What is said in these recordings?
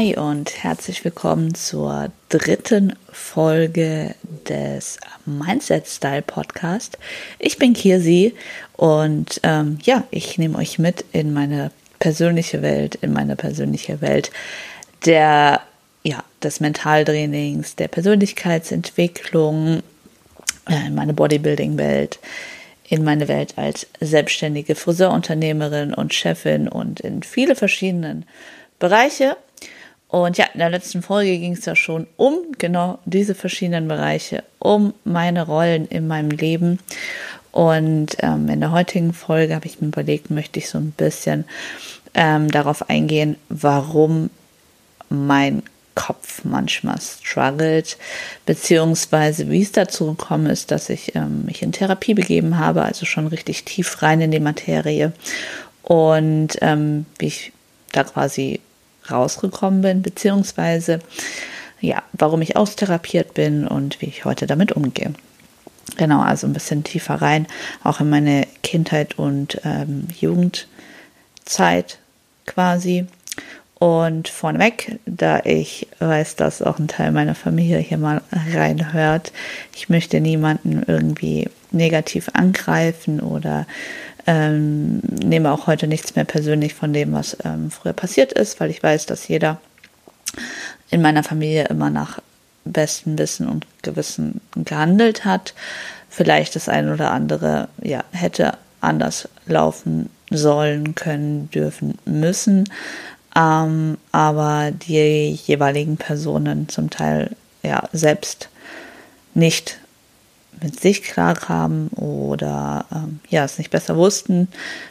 Hi und herzlich willkommen zur dritten Folge des Mindset Style Podcast. Ich bin Kirsi und ähm, ja, ich nehme euch mit in meine persönliche Welt, in meine persönliche Welt der ja, des Mentaltrainings, der Persönlichkeitsentwicklung, äh, in meine Bodybuilding-Welt, in meine Welt als selbstständige Friseurunternehmerin und Chefin und in viele verschiedenen Bereiche. Und ja, in der letzten Folge ging es ja schon um genau diese verschiedenen Bereiche, um meine Rollen in meinem Leben. Und ähm, in der heutigen Folge habe ich mir überlegt, möchte ich so ein bisschen ähm, darauf eingehen, warum mein Kopf manchmal struggelt, beziehungsweise wie es dazu gekommen ist, dass ich ähm, mich in Therapie begeben habe, also schon richtig tief rein in die Materie und ähm, wie ich da quasi rausgekommen bin, beziehungsweise ja, warum ich austherapiert bin und wie ich heute damit umgehe. Genau, also ein bisschen tiefer rein, auch in meine Kindheit und ähm, Jugendzeit quasi. Und vorneweg, da ich weiß, dass auch ein Teil meiner Familie hier mal reinhört, ich möchte niemanden irgendwie negativ angreifen oder ähm, nehme auch heute nichts mehr persönlich von dem, was ähm, früher passiert ist, weil ich weiß, dass jeder in meiner Familie immer nach bestem Wissen und Gewissen gehandelt hat. Vielleicht das eine oder andere ja hätte anders laufen sollen, können, dürfen, müssen ähm, aber die jeweiligen Personen zum Teil ja selbst nicht mit sich klar haben oder ähm, ja es nicht besser wussten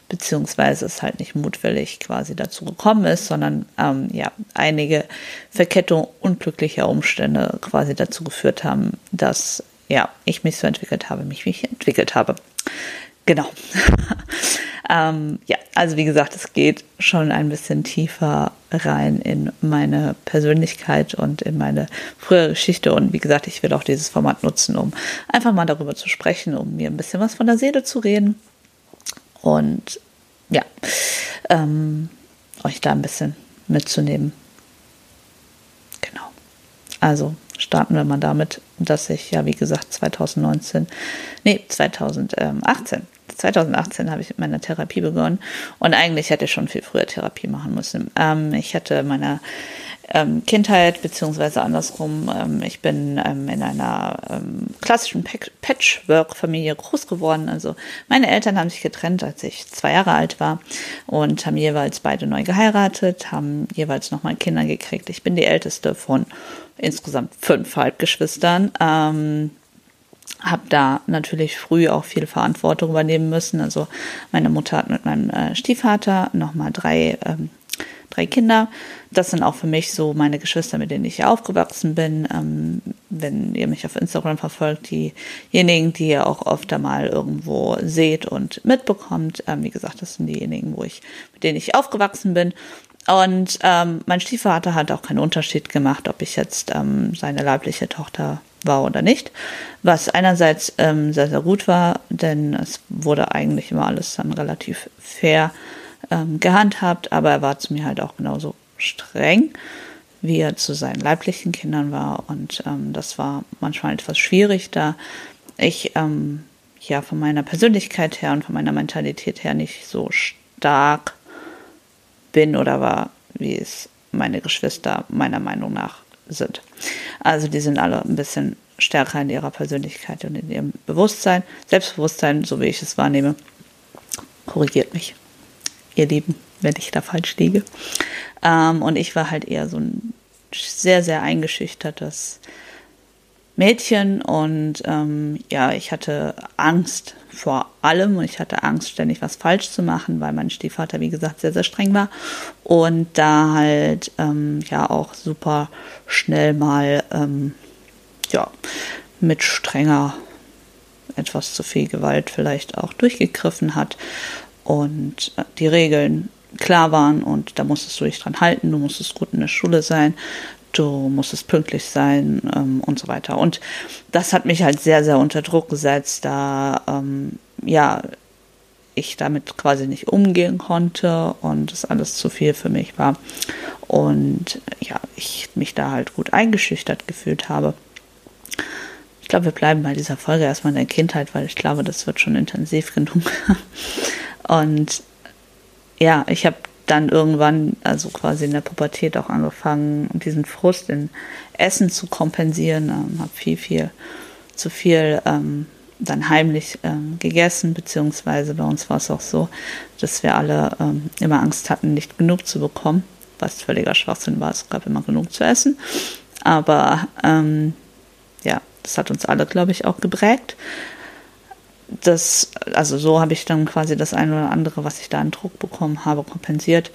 beziehungsweise es halt nicht mutwillig quasi dazu gekommen ist, sondern ähm, ja einige Verkettung unglücklicher Umstände quasi dazu geführt haben, dass ja ich mich so entwickelt habe, mich wie ich entwickelt habe. Genau. ähm, ja, also wie gesagt, es geht schon ein bisschen tiefer rein in meine Persönlichkeit und in meine frühere Geschichte. Und wie gesagt, ich will auch dieses Format nutzen, um einfach mal darüber zu sprechen, um mir ein bisschen was von der Seele zu reden. Und ja, ähm, euch da ein bisschen mitzunehmen. Genau. Also starten wir mal damit, dass ich ja, wie gesagt, 2019, nee, 2018 2018 habe ich mit meiner Therapie begonnen und eigentlich hätte ich schon viel früher Therapie machen müssen. Ähm, ich hatte meine ähm, Kindheit, beziehungsweise andersrum, ähm, ich bin ähm, in einer ähm, klassischen Patchwork-Familie groß geworden. Also meine Eltern haben sich getrennt, als ich zwei Jahre alt war und haben jeweils beide neu geheiratet, haben jeweils nochmal Kinder gekriegt. Ich bin die älteste von insgesamt fünf Halbgeschwistern. Habe da natürlich früh auch viel Verantwortung übernehmen müssen. Also meine Mutter hat mit meinem äh, Stiefvater nochmal drei, ähm, drei Kinder. Das sind auch für mich so meine Geschwister, mit denen ich aufgewachsen bin. Ähm, wenn ihr mich auf Instagram verfolgt, diejenigen, die ihr auch oft einmal irgendwo seht und mitbekommt. Ähm, wie gesagt, das sind diejenigen, wo ich, mit denen ich aufgewachsen bin. Und ähm, mein Stiefvater hat auch keinen Unterschied gemacht, ob ich jetzt ähm, seine leibliche Tochter war oder nicht. Was einerseits ähm, sehr, sehr gut war, denn es wurde eigentlich immer alles dann relativ fair ähm, gehandhabt, aber er war zu mir halt auch genauso streng, wie er zu seinen leiblichen Kindern war. Und ähm, das war manchmal etwas schwierig, da ich ähm, ja von meiner Persönlichkeit her und von meiner Mentalität her nicht so stark bin oder war, wie es meine Geschwister meiner Meinung nach sind. Also die sind alle ein bisschen stärker in ihrer Persönlichkeit und in ihrem Bewusstsein, Selbstbewusstsein, so wie ich es wahrnehme. Korrigiert mich, ihr Lieben, wenn ich da falsch liege. Ähm, und ich war halt eher so ein sehr, sehr eingeschüchtertes Mädchen und ähm, ja, ich hatte Angst vor allem und ich hatte Angst, ständig was falsch zu machen, weil mein Stiefvater, wie gesagt, sehr, sehr streng war und da halt ähm, ja auch super schnell mal ähm, ja mit strenger etwas zu viel Gewalt vielleicht auch durchgegriffen hat und äh, die Regeln klar waren und da musstest du dich dran halten, du musstest gut in der Schule sein, du musstest pünktlich sein ähm, und so weiter. Und das hat mich halt sehr, sehr unter Druck gesetzt, da ähm, ja ich damit quasi nicht umgehen konnte und es alles zu viel für mich war. und ja, ich mich da halt gut eingeschüchtert gefühlt habe. Ich glaube, wir bleiben bei dieser Folge erstmal in der Kindheit, weil ich glaube, das wird schon intensiv genug. und ja, ich habe dann irgendwann, also quasi in der Pubertät auch angefangen, diesen Frust in Essen zu kompensieren. Ähm, habe viel, viel zu viel ähm, dann heimlich ähm, gegessen, beziehungsweise bei uns war es auch so, dass wir alle ähm, immer Angst hatten, nicht genug zu bekommen, was völliger Schwachsinn war. Es gab immer genug zu essen. Aber ähm, ja, das hat uns alle, glaube ich, auch geprägt das, also so habe ich dann quasi das eine oder andere, was ich da an Druck bekommen habe, kompensiert.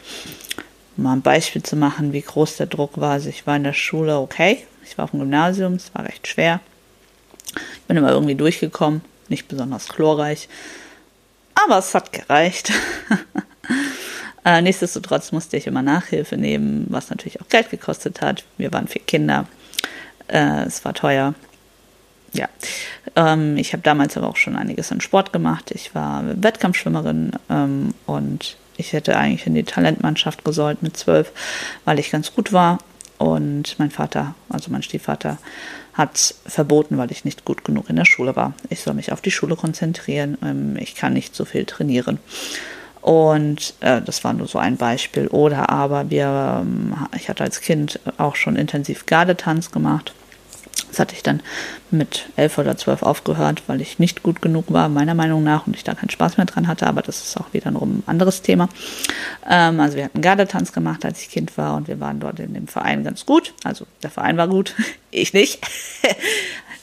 Um mal ein Beispiel zu machen, wie groß der Druck war. Also ich war in der Schule okay, ich war auf dem Gymnasium, es war recht schwer. Ich bin immer irgendwie durchgekommen, nicht besonders chlorreich, aber es hat gereicht. äh, nichtsdestotrotz musste ich immer Nachhilfe nehmen, was natürlich auch Geld gekostet hat. Wir waren vier Kinder, äh, es war teuer ja, ähm, ich habe damals aber auch schon einiges an Sport gemacht. Ich war Wettkampfschwimmerin ähm, und ich hätte eigentlich in die Talentmannschaft gesollt mit zwölf, weil ich ganz gut war. Und mein Vater, also mein Stiefvater, hat verboten, weil ich nicht gut genug in der Schule war. Ich soll mich auf die Schule konzentrieren. Ähm, ich kann nicht so viel trainieren. Und äh, das war nur so ein Beispiel. Oder aber wir, ähm, ich hatte als Kind auch schon intensiv Gardetanz gemacht. Das hatte ich dann mit elf oder zwölf aufgehört, weil ich nicht gut genug war, meiner Meinung nach, und ich da keinen Spaß mehr dran hatte, aber das ist auch wieder ein anderes Thema. Ähm, also wir hatten Gardetanz gemacht, als ich Kind war, und wir waren dort in dem Verein ganz gut. Also der Verein war gut, ich nicht.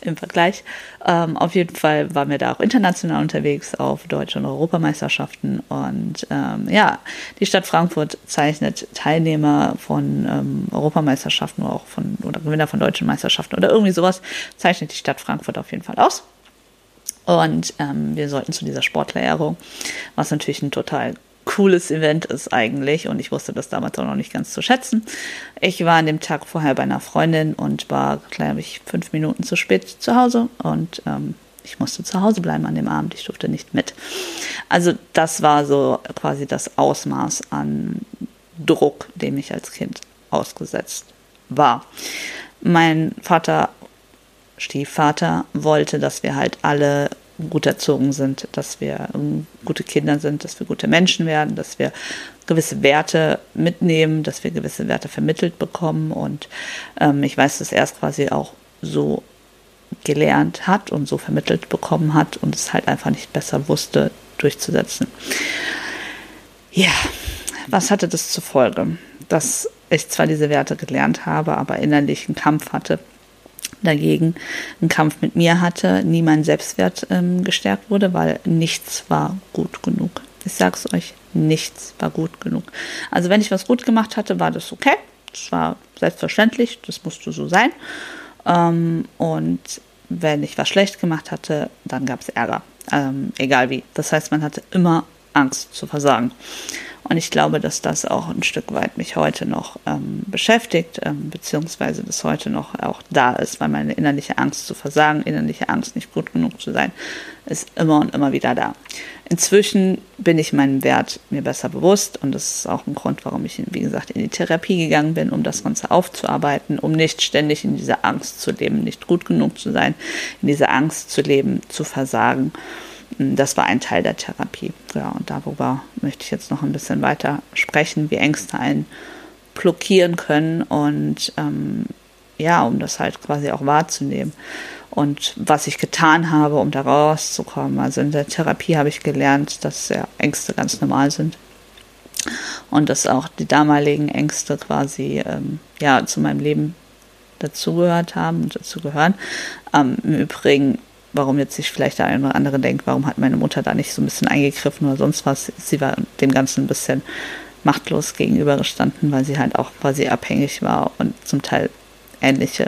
Im Vergleich. Ähm, auf jeden Fall waren wir da auch international unterwegs auf deutsche und Europameisterschaften. Und ähm, ja, die Stadt Frankfurt zeichnet Teilnehmer von ähm, Europameisterschaften oder auch von oder Gewinner von deutschen Meisterschaften oder irgendwie sowas, zeichnet die Stadt Frankfurt auf jeden Fall aus. Und ähm, wir sollten zu dieser Sportlerehrung, was natürlich ein total cooles Event ist eigentlich und ich wusste das damals auch noch nicht ganz zu schätzen. Ich war an dem Tag vorher bei einer Freundin und war, glaube ich, fünf Minuten zu spät zu Hause und ähm, ich musste zu Hause bleiben an dem Abend, ich durfte nicht mit. Also das war so quasi das Ausmaß an Druck, dem ich als Kind ausgesetzt war. Mein Vater, Stiefvater, wollte, dass wir halt alle gut erzogen sind, dass wir ähm, gute Kinder sind, dass wir gute Menschen werden, dass wir gewisse Werte mitnehmen, dass wir gewisse Werte vermittelt bekommen. Und ähm, ich weiß, dass er es quasi auch so gelernt hat und so vermittelt bekommen hat und es halt einfach nicht besser wusste durchzusetzen. Ja, was hatte das zur Folge? Dass ich zwar diese Werte gelernt habe, aber innerlich einen Kampf hatte dagegen einen Kampf mit mir hatte, nie mein Selbstwert ähm, gestärkt wurde, weil nichts war gut genug. Ich sag's euch, nichts war gut genug. Also wenn ich was gut gemacht hatte, war das okay. Das war selbstverständlich, das musste so sein. Ähm, und wenn ich was schlecht gemacht hatte, dann gab es Ärger. Ähm, egal wie. Das heißt, man hatte immer Angst zu versagen. Und ich glaube, dass das auch ein Stück weit mich heute noch ähm, beschäftigt, ähm, beziehungsweise das heute noch auch da ist, weil meine innerliche Angst zu versagen, innerliche Angst nicht gut genug zu sein, ist immer und immer wieder da. Inzwischen bin ich meinen Wert mir besser bewusst und das ist auch ein Grund, warum ich, wie gesagt, in die Therapie gegangen bin, um das Ganze aufzuarbeiten, um nicht ständig in dieser Angst zu leben, nicht gut genug zu sein, in dieser Angst zu leben, zu versagen das war ein Teil der Therapie. Ja, und darüber möchte ich jetzt noch ein bisschen weiter sprechen, wie Ängste einen blockieren können und ähm, ja, um das halt quasi auch wahrzunehmen. Und was ich getan habe, um da rauszukommen. Also in der Therapie habe ich gelernt, dass ja, Ängste ganz normal sind. Und dass auch die damaligen Ängste quasi ähm, ja, zu meinem Leben dazugehört haben und dazu gehören. Ähm, Im Übrigen warum jetzt sich vielleicht der eine oder andere denkt, warum hat meine Mutter da nicht so ein bisschen eingegriffen oder sonst was. Sie war dem Ganzen ein bisschen machtlos gegenübergestanden, weil sie halt auch quasi abhängig war und zum Teil ähnliche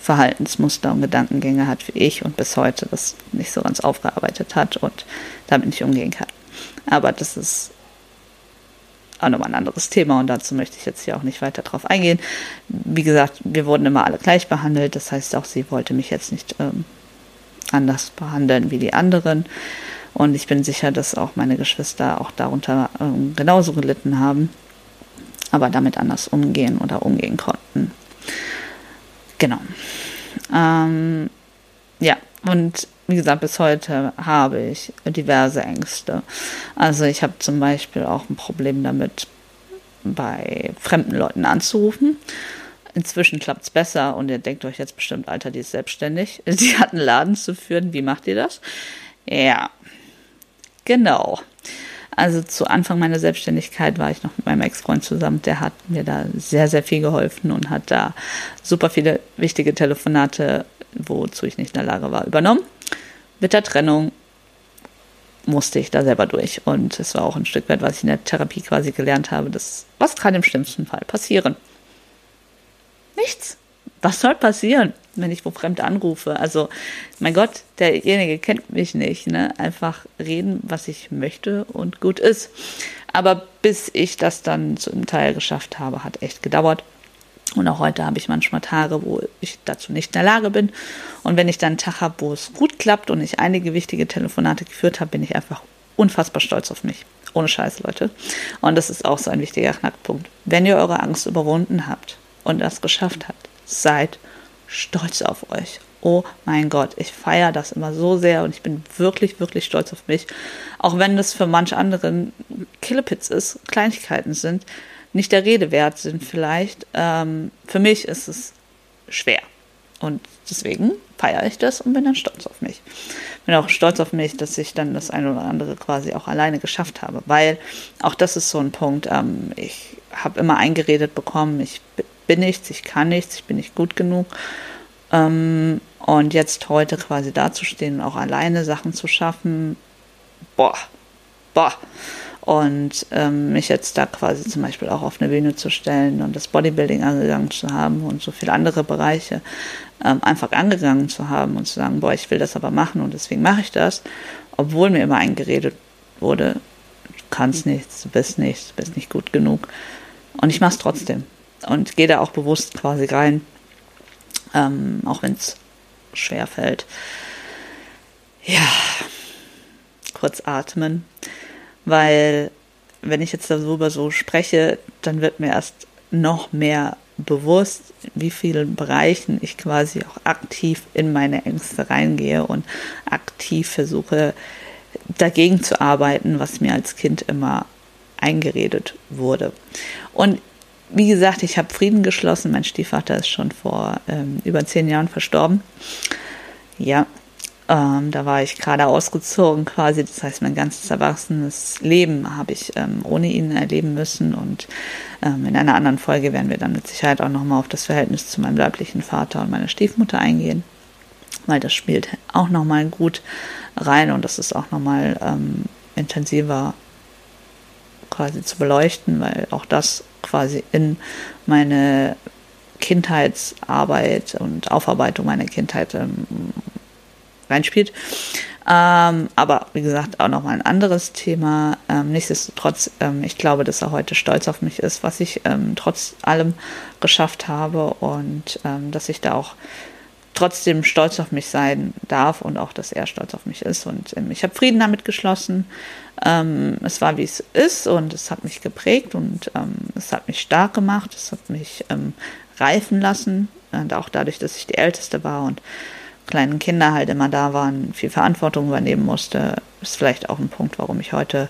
Verhaltensmuster und Gedankengänge hat wie ich und bis heute das nicht so ganz aufgearbeitet hat und damit nicht umgehen kann. Aber das ist auch nochmal ein anderes Thema und dazu möchte ich jetzt hier auch nicht weiter drauf eingehen. Wie gesagt, wir wurden immer alle gleich behandelt, das heißt auch sie wollte mich jetzt nicht ähm, anders behandeln wie die anderen. Und ich bin sicher, dass auch meine Geschwister auch darunter ähm, genauso gelitten haben. aber damit anders umgehen oder umgehen konnten. Genau. Ähm, ja, und wie gesagt, bis heute habe ich diverse Ängste. Also ich habe zum Beispiel auch ein Problem damit, bei fremden Leuten anzurufen. Inzwischen klappt es besser und ihr denkt euch jetzt bestimmt, Alter, die ist selbstständig. Die hat einen Laden zu führen. Wie macht ihr das? Ja, genau. Also zu Anfang meiner Selbstständigkeit war ich noch mit meinem Ex-Freund zusammen. Der hat mir da sehr, sehr viel geholfen und hat da super viele wichtige Telefonate, wozu ich nicht in der Lage war, übernommen. Mit der Trennung musste ich da selber durch. Und es war auch ein Stück weit, was ich in der Therapie quasi gelernt habe. Das, was kann im schlimmsten Fall passieren? Nichts. Was soll passieren, wenn ich wo fremd anrufe? Also, mein Gott, derjenige kennt mich nicht. Ne? Einfach reden, was ich möchte und gut ist. Aber bis ich das dann zum Teil geschafft habe, hat echt gedauert. Und auch heute habe ich manchmal Tage, wo ich dazu nicht in der Lage bin. Und wenn ich dann einen Tag habe, wo es gut klappt und ich einige wichtige Telefonate geführt habe, bin ich einfach unfassbar stolz auf mich. Ohne Scheiß, Leute. Und das ist auch so ein wichtiger Knackpunkt. Wenn ihr eure Angst überwunden habt und das geschafft habt, seid stolz auf euch. Oh mein Gott, ich feiere das immer so sehr und ich bin wirklich, wirklich stolz auf mich. Auch wenn das für manche anderen Killepits ist, Kleinigkeiten sind nicht der Rede wert sind vielleicht. Ähm, für mich ist es schwer. Und deswegen feiere ich das und bin dann stolz auf mich. Bin auch stolz auf mich, dass ich dann das eine oder andere quasi auch alleine geschafft habe. Weil auch das ist so ein Punkt. Ähm, ich habe immer eingeredet bekommen, ich bin nichts, ich kann nichts, ich bin nicht gut genug. Ähm, und jetzt heute quasi dazustehen und auch alleine Sachen zu schaffen, boah, boah. Und ähm, mich jetzt da quasi zum Beispiel auch auf eine Bühne zu stellen und das Bodybuilding angegangen zu haben und so viele andere Bereiche ähm, einfach angegangen zu haben und zu sagen, boah, ich will das aber machen und deswegen mache ich das, obwohl mir immer eingeredet wurde, du kannst nichts, du bist nichts, du bist nicht gut genug. Und ich mache es trotzdem und gehe da auch bewusst quasi rein, ähm, auch wenn es schwer fällt. Ja, kurz atmen weil wenn ich jetzt darüber so spreche, dann wird mir erst noch mehr bewusst, wie vielen Bereichen ich quasi auch aktiv in meine Ängste reingehe und aktiv versuche dagegen zu arbeiten, was mir als Kind immer eingeredet wurde. Und wie gesagt, ich habe Frieden geschlossen. Mein Stiefvater ist schon vor ähm, über zehn Jahren verstorben. Ja, ähm, da war ich gerade ausgezogen quasi. Das heißt, mein ganzes erwachsenes Leben habe ich ähm, ohne ihn erleben müssen. Und ähm, in einer anderen Folge werden wir dann mit Sicherheit auch nochmal auf das Verhältnis zu meinem leiblichen Vater und meiner Stiefmutter eingehen. Weil das spielt auch nochmal gut rein und das ist auch nochmal ähm, intensiver quasi zu beleuchten, weil auch das quasi in meine Kindheitsarbeit und Aufarbeitung meiner Kindheit ähm, reinspielt. Ähm, aber wie gesagt, auch nochmal ein anderes Thema. Ähm, nichtsdestotrotz, ähm, ich glaube, dass er heute stolz auf mich ist, was ich ähm, trotz allem geschafft habe und ähm, dass ich da auch trotzdem stolz auf mich sein darf und auch, dass er stolz auf mich ist. Und ähm, ich habe Frieden damit geschlossen. es war, wie es ist und es hat mich geprägt und es hat mich stark gemacht. Es hat mich reifen lassen. Und auch dadurch, dass ich die Älteste war und kleinen Kinder halt immer da waren, viel Verantwortung übernehmen musste, ist vielleicht auch ein Punkt, warum ich heute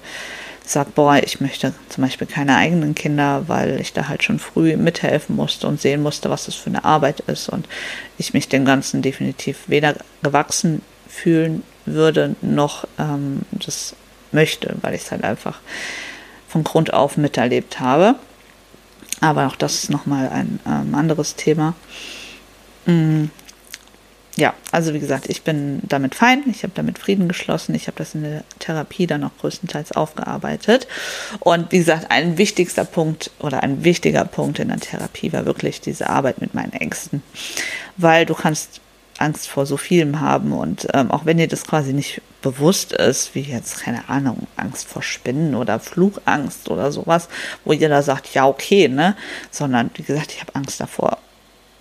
sage, boah, ich möchte zum Beispiel keine eigenen Kinder, weil ich da halt schon früh mithelfen musste und sehen musste, was das für eine Arbeit ist und ich mich dem Ganzen definitiv weder gewachsen fühlen würde, noch ähm, das möchte, weil ich es halt einfach von Grund auf miterlebt habe. Aber auch das ist nochmal ein ähm, anderes Thema. Mm, ja, also wie gesagt, ich bin damit fein, ich habe damit Frieden geschlossen, ich habe das in der Therapie dann auch größtenteils aufgearbeitet. Und wie gesagt, ein wichtigster Punkt oder ein wichtiger Punkt in der Therapie war wirklich diese Arbeit mit meinen Ängsten. Weil du kannst Angst vor so vielem haben und ähm, auch wenn dir das quasi nicht bewusst ist, wie jetzt, keine Ahnung, Angst vor Spinnen oder Flugangst oder sowas, wo jeder sagt, ja, okay, ne? Sondern wie gesagt, ich habe Angst davor,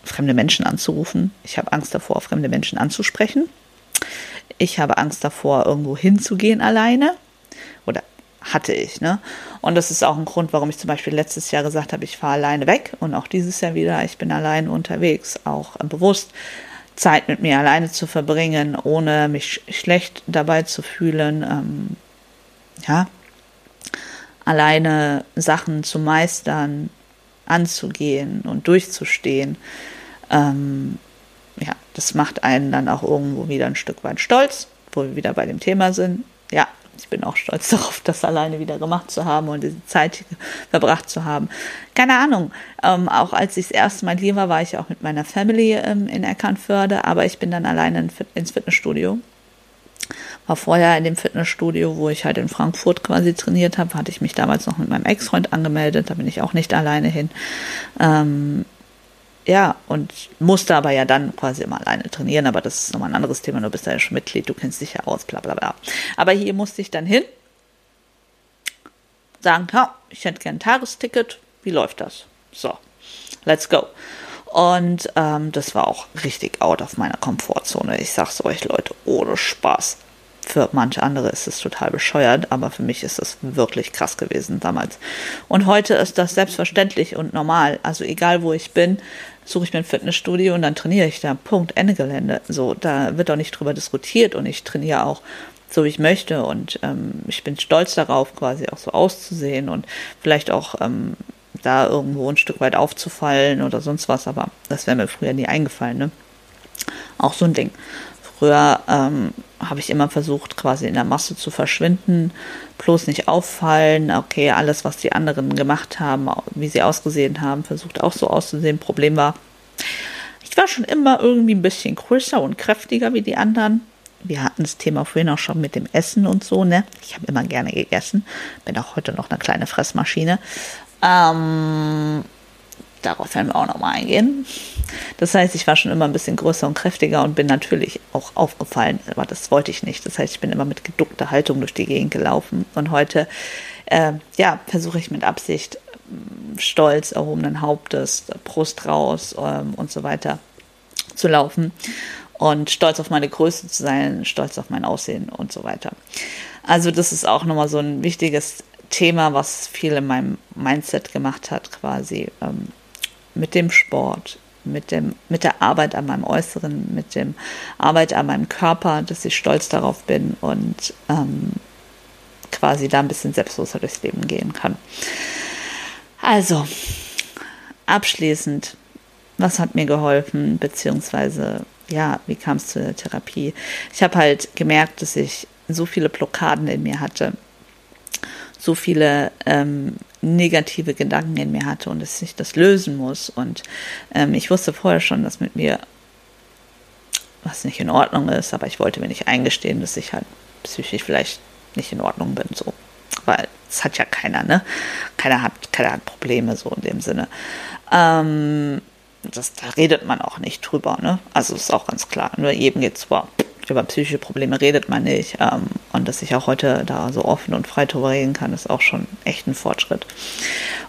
fremde Menschen anzurufen. Ich habe Angst davor, fremde Menschen anzusprechen. Ich habe Angst davor, irgendwo hinzugehen alleine. Oder hatte ich. Ne? Und das ist auch ein Grund, warum ich zum Beispiel letztes Jahr gesagt habe, ich fahre alleine weg und auch dieses Jahr wieder, ich bin alleine unterwegs, auch bewusst Zeit mit mir alleine zu verbringen, ohne mich schlecht dabei zu fühlen. Ähm, ja, alleine Sachen zu meistern, anzugehen und durchzustehen. Ähm, ja, das macht einen dann auch irgendwo wieder ein Stück weit stolz, wo wir wieder bei dem Thema sind. Ja, ich bin auch stolz darauf, das alleine wieder gemacht zu haben und diese Zeit verbracht zu haben. Keine Ahnung, ähm, auch als ich das erste Mal hier war, war ich auch mit meiner Family ähm, in Erkannförde, aber ich bin dann alleine ins Fitnessstudio. War vorher in dem Fitnessstudio, wo ich halt in Frankfurt quasi trainiert habe, hatte ich mich damals noch mit meinem Ex-Freund angemeldet, da bin ich auch nicht alleine hin. Ähm, ja, und musste aber ja dann quasi immer alleine trainieren, aber das ist nochmal ein anderes Thema, du bist ja schon Mitglied, du kennst dich ja aus, bla bla bla. Aber hier musste ich dann hin, sagen, ja, ich hätte gern ein Tagesticket, wie läuft das? So, let's go. Und ähm, das war auch richtig out of meiner Komfortzone. Ich sag's euch, Leute, ohne Spaß. Für manche andere ist es total bescheuert, aber für mich ist es wirklich krass gewesen damals. Und heute ist das selbstverständlich und normal. Also egal wo ich bin, suche ich mir ein Fitnessstudio und dann trainiere ich da. Punkt, Ende Gelände. So, da wird auch nicht drüber diskutiert und ich trainiere auch so wie ich möchte und ähm, ich bin stolz darauf, quasi auch so auszusehen und vielleicht auch ähm, da irgendwo ein Stück weit aufzufallen oder sonst was, aber das wäre mir früher nie eingefallen, ne? Auch so ein Ding. Früher ähm, habe ich immer versucht, quasi in der Masse zu verschwinden, bloß nicht auffallen. Okay, alles, was die anderen gemacht haben, wie sie ausgesehen haben, versucht auch so auszusehen. Problem war, ich war schon immer irgendwie ein bisschen größer und kräftiger wie die anderen. Wir hatten das Thema vorhin auch schon mit dem Essen und so, ne? Ich habe immer gerne gegessen, bin auch heute noch eine kleine Fressmaschine. Ähm, darauf werden wir auch nochmal eingehen. Das heißt, ich war schon immer ein bisschen größer und kräftiger und bin natürlich auch aufgefallen, aber das wollte ich nicht. Das heißt, ich bin immer mit geduckter Haltung durch die Gegend gelaufen und heute, äh, ja, versuche ich mit Absicht mm, stolz erhobenen Hauptes, Brust raus ähm, und so weiter zu laufen und stolz auf meine Größe zu sein, stolz auf mein Aussehen und so weiter. Also das ist auch nochmal so ein wichtiges Thema, was viel in meinem Mindset gemacht hat, quasi ähm, mit dem Sport, mit, dem, mit der Arbeit an meinem Äußeren, mit dem Arbeit an meinem Körper, dass ich stolz darauf bin und ähm, quasi da ein bisschen selbstloser durchs Leben gehen kann. Also, abschließend, was hat mir geholfen, beziehungsweise, ja, wie kam es zur Therapie? Ich habe halt gemerkt, dass ich so viele Blockaden in mir hatte, so viele ähm, negative Gedanken in mir hatte und dass ich das lösen muss. Und ähm, ich wusste vorher schon, dass mit mir was nicht in Ordnung ist, aber ich wollte mir nicht eingestehen, dass ich halt psychisch vielleicht nicht in Ordnung bin, so. Weil es hat ja keiner, ne? Keiner hat, keiner hat Probleme, so in dem Sinne. Ähm, das, da redet man auch nicht drüber, ne? Also ist auch ganz klar. Nur jedem geht zwar über psychische Probleme redet man nicht. Ähm, und dass ich auch heute da so offen und frei drüber reden kann, ist auch schon echt ein Fortschritt.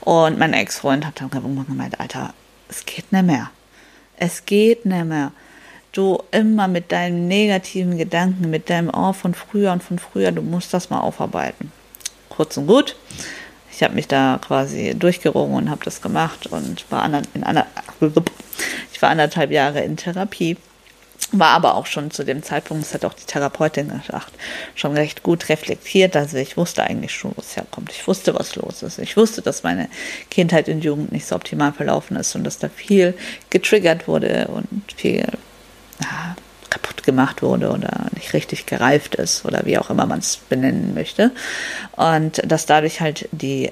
Und mein Ex-Freund hat dann irgendwann gemeint, Alter, es geht nicht mehr. Es geht nicht mehr. Du immer mit deinen negativen Gedanken, mit deinem Oh von früher und von früher, du musst das mal aufarbeiten. Kurz und gut. Ich habe mich da quasi durchgerungen und habe das gemacht und war in einer, ich war anderthalb Jahre in Therapie war aber auch schon zu dem Zeitpunkt, das hat auch die Therapeutin gesagt, schon recht gut reflektiert. Also ich wusste eigentlich schon, wo es herkommt. Ich wusste, was los ist. Ich wusste, dass meine Kindheit und Jugend nicht so optimal verlaufen ist und dass da viel getriggert wurde und viel ja, kaputt gemacht wurde oder nicht richtig gereift ist oder wie auch immer man es benennen möchte. Und dass dadurch halt die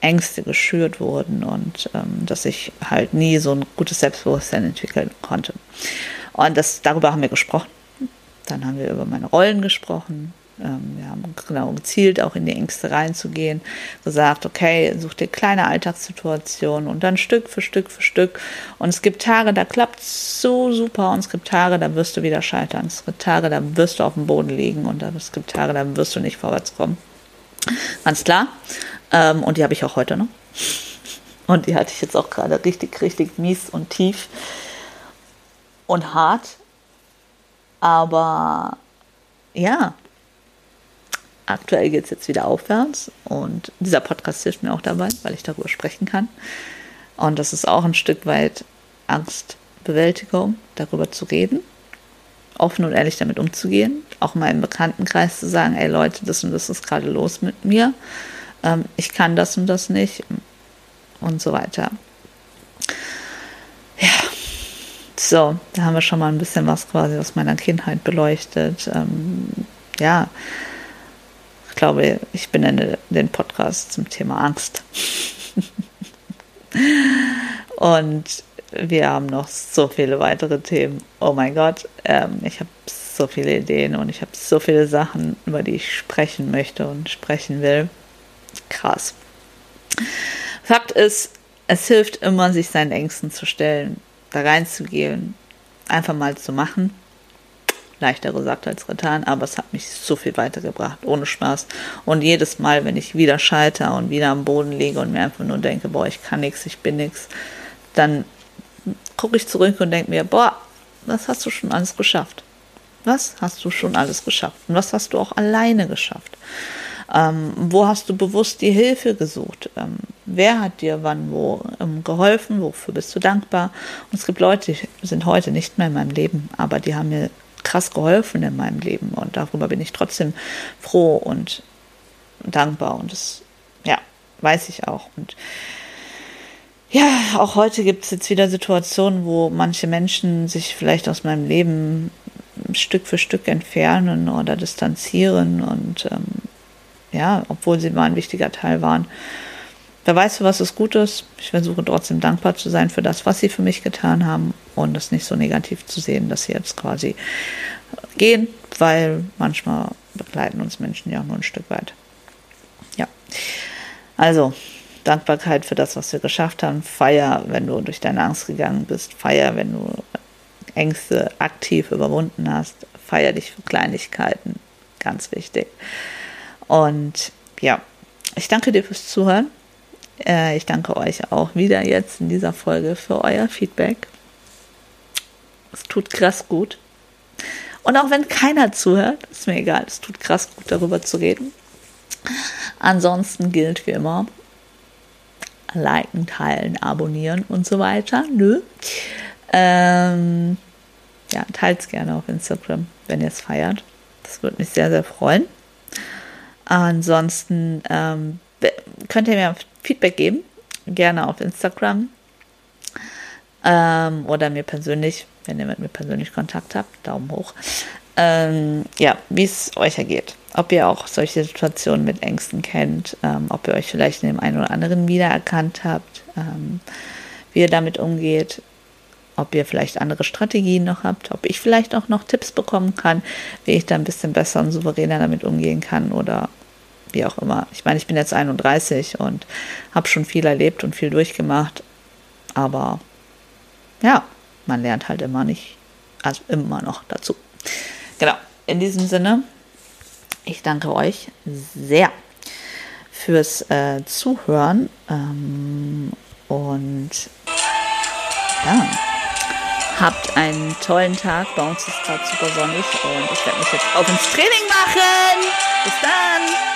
Ängste geschürt wurden und ähm, dass ich halt nie so ein gutes Selbstbewusstsein entwickeln konnte. Und das, darüber haben wir gesprochen. Dann haben wir über meine Rollen gesprochen. Ähm, wir haben genau gezielt auch in die Ängste reinzugehen, gesagt, okay, such dir kleine Alltagssituationen und dann Stück für Stück für Stück. Und es gibt Tage, da klappt es so super und es gibt Tage, da wirst du wieder scheitern. Es gibt Tage, da wirst du auf dem Boden liegen und es gibt Tage, da wirst du nicht vorwärts kommen. Ganz klar. Ähm, und die habe ich auch heute noch. Und die hatte ich jetzt auch gerade richtig, richtig mies und tief und hart. Aber ja, aktuell geht es jetzt wieder aufwärts und dieser Podcast hilft mir auch dabei, weil ich darüber sprechen kann. Und das ist auch ein Stück weit Angstbewältigung, darüber zu reden, offen und ehrlich damit umzugehen, auch mal im Bekanntenkreis zu sagen, ey Leute, das und das ist gerade los mit mir, ähm, ich kann das und das nicht und so weiter. Ja, so, da haben wir schon mal ein bisschen was quasi aus meiner Kindheit beleuchtet. Ähm, ja, ich glaube, ich benenne den Podcast zum Thema Angst. Und wir haben noch so viele weitere Themen. Oh mein Gott, ähm, ich habe so viele Ideen und ich habe so viele Sachen, über die ich sprechen möchte und sprechen will. Krass. Fakt ist, es hilft immer, sich seinen Ängsten zu stellen, da reinzugehen, einfach mal zu machen leichter gesagt als getan, aber es hat mich so viel weitergebracht, ohne Spaß. Und jedes Mal, wenn ich wieder scheiter und wieder am Boden liege und mir einfach nur denke, boah, ich kann nichts, ich bin nichts, dann gucke ich zurück und denke mir, boah, was hast du schon alles geschafft? Was hast du schon alles geschafft? Und was hast du auch alleine geschafft? Ähm, wo hast du bewusst die Hilfe gesucht? Ähm, wer hat dir wann wo ähm, geholfen? Wofür bist du dankbar? Und es gibt Leute, die sind heute nicht mehr in meinem Leben, aber die haben mir krass geholfen in meinem Leben und darüber bin ich trotzdem froh und dankbar und das, ja, weiß ich auch. Und ja, auch heute gibt es jetzt wieder Situationen, wo manche Menschen sich vielleicht aus meinem Leben Stück für Stück entfernen oder distanzieren und ähm, ja, obwohl sie mal ein wichtiger Teil waren. Wer weiß, für was es gut ist. Ich versuche trotzdem dankbar zu sein für das, was sie für mich getan haben und das nicht so negativ zu sehen, dass sie jetzt quasi gehen, weil manchmal begleiten uns Menschen ja nur ein Stück weit. Ja. Also, Dankbarkeit für das, was wir geschafft haben. Feier, wenn du durch deine Angst gegangen bist. Feier, wenn du Ängste aktiv überwunden hast. Feier dich für Kleinigkeiten. Ganz wichtig. Und ja, ich danke dir fürs Zuhören. Äh, ich danke euch auch wieder jetzt in dieser Folge für euer Feedback. Es tut krass gut. Und auch wenn keiner zuhört, ist mir egal, es tut krass gut darüber zu reden. Ansonsten gilt wie immer, liken, teilen, abonnieren und so weiter. Nö. Ähm, ja, teilt es gerne auf Instagram, wenn ihr es feiert. Das würde mich sehr, sehr freuen. Ansonsten ähm, könnt ihr mir Feedback geben, gerne auf Instagram ähm, oder mir persönlich, wenn ihr mit mir persönlich Kontakt habt, Daumen hoch. Ähm, ja, wie es euch ergeht. Ob ihr auch solche Situationen mit Ängsten kennt, ähm, ob ihr euch vielleicht in dem einen oder anderen wiedererkannt habt, ähm, wie ihr damit umgeht, ob ihr vielleicht andere Strategien noch habt, ob ich vielleicht auch noch Tipps bekommen kann, wie ich da ein bisschen besser und souveräner damit umgehen kann oder wie auch immer. Ich meine, ich bin jetzt 31 und habe schon viel erlebt und viel durchgemacht, aber ja, man lernt halt immer nicht, also immer noch dazu. Genau, in diesem Sinne, ich danke euch sehr fürs äh, Zuhören ähm, und ja, habt einen tollen Tag. Bei uns ist gerade super sonnig und ich werde mich jetzt auf ins Training machen. Bis dann!